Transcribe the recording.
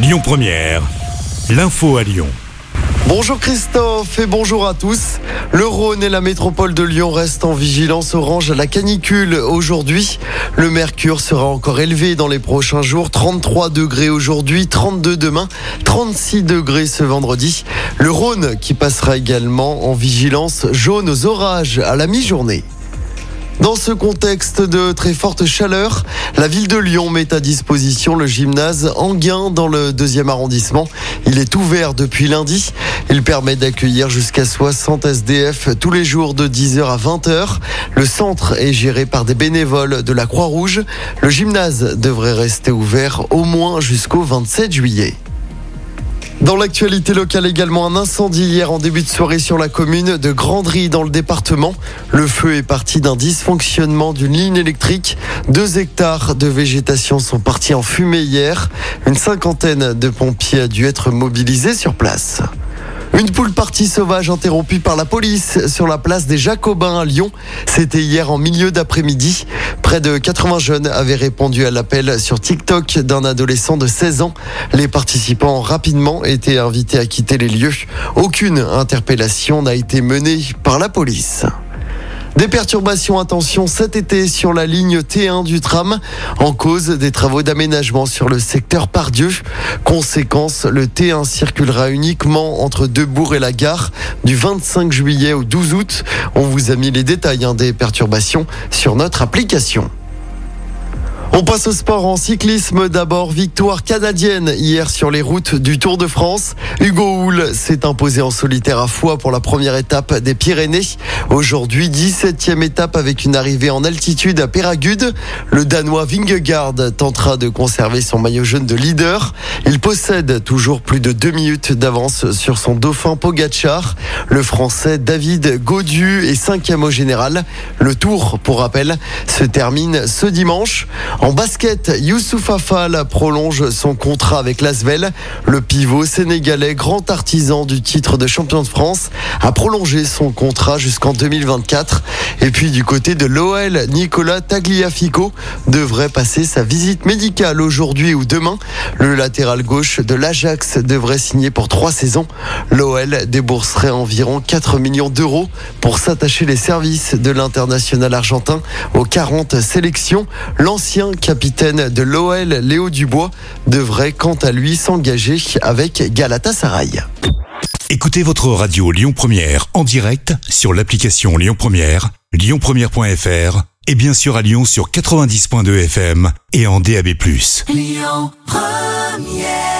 Lyon Première, l'info à Lyon. Bonjour Christophe et bonjour à tous. Le Rhône et la métropole de Lyon restent en vigilance orange à la canicule aujourd'hui. Le mercure sera encore élevé dans les prochains jours. 33 degrés aujourd'hui, 32 demain, 36 degrés ce vendredi. Le Rhône qui passera également en vigilance jaune aux orages à la mi-journée. Dans ce contexte de très forte chaleur, la ville de Lyon met à disposition le gymnase Anguin dans le deuxième arrondissement. Il est ouvert depuis lundi. Il permet d'accueillir jusqu'à 60 SDF tous les jours de 10h à 20h. Le centre est géré par des bénévoles de la Croix-Rouge. Le gymnase devrait rester ouvert au moins jusqu'au 27 juillet. Dans l'actualité locale également, un incendie hier en début de soirée sur la commune de Grandry dans le département. Le feu est parti d'un dysfonctionnement d'une ligne électrique. Deux hectares de végétation sont partis en fumée hier. Une cinquantaine de pompiers a dû être mobilisés sur place. Une poule partie sauvage interrompue par la police sur la place des Jacobins à Lyon. C'était hier en milieu d'après-midi. Près de 80 jeunes avaient répondu à l'appel sur TikTok d'un adolescent de 16 ans. Les participants ont rapidement été invités à quitter les lieux. Aucune interpellation n'a été menée par la police. Des perturbations, attention, cet été sur la ligne T1 du tram, en cause des travaux d'aménagement sur le secteur Pardieu. Conséquence, le T1 circulera uniquement entre Debourg et la gare du 25 juillet au 12 août. On vous a mis les détails hein, des perturbations sur notre application. On passe au sport en cyclisme. D'abord, victoire canadienne hier sur les routes du Tour de France. Hugo Hull s'est imposé en solitaire à Foix pour la première étape des Pyrénées. Aujourd'hui, 17e étape avec une arrivée en altitude à Péragude. Le Danois Vingegaard tentera de conserver son maillot jaune de leader. Il possède toujours plus de deux minutes d'avance sur son dauphin Pogachar. Le Français David Gaudu est cinquième au général. Le Tour, pour rappel, se termine ce dimanche. En basket, Youssouf Afal prolonge son contrat avec l'Asvel. Le pivot sénégalais, grand artisan du titre de champion de France, a prolongé son contrat jusqu'en 2024. Et puis du côté de l'OL, Nicolas Tagliafico devrait passer sa visite médicale aujourd'hui ou demain. Le latéral gauche de l'Ajax devrait signer pour trois saisons. L'OL débourserait environ 4 millions d'euros pour s'attacher les services de l'international argentin aux 40 sélections. L'ancien capitaine de l'OL, Léo Dubois, devrait quant à lui s'engager avec Galatasaray. Écoutez votre radio Lyon Première en direct sur l'application Lyon Première, lyonpremière.fr et bien sûr à Lyon sur 90.2 FM et en DAB+. Lyon Première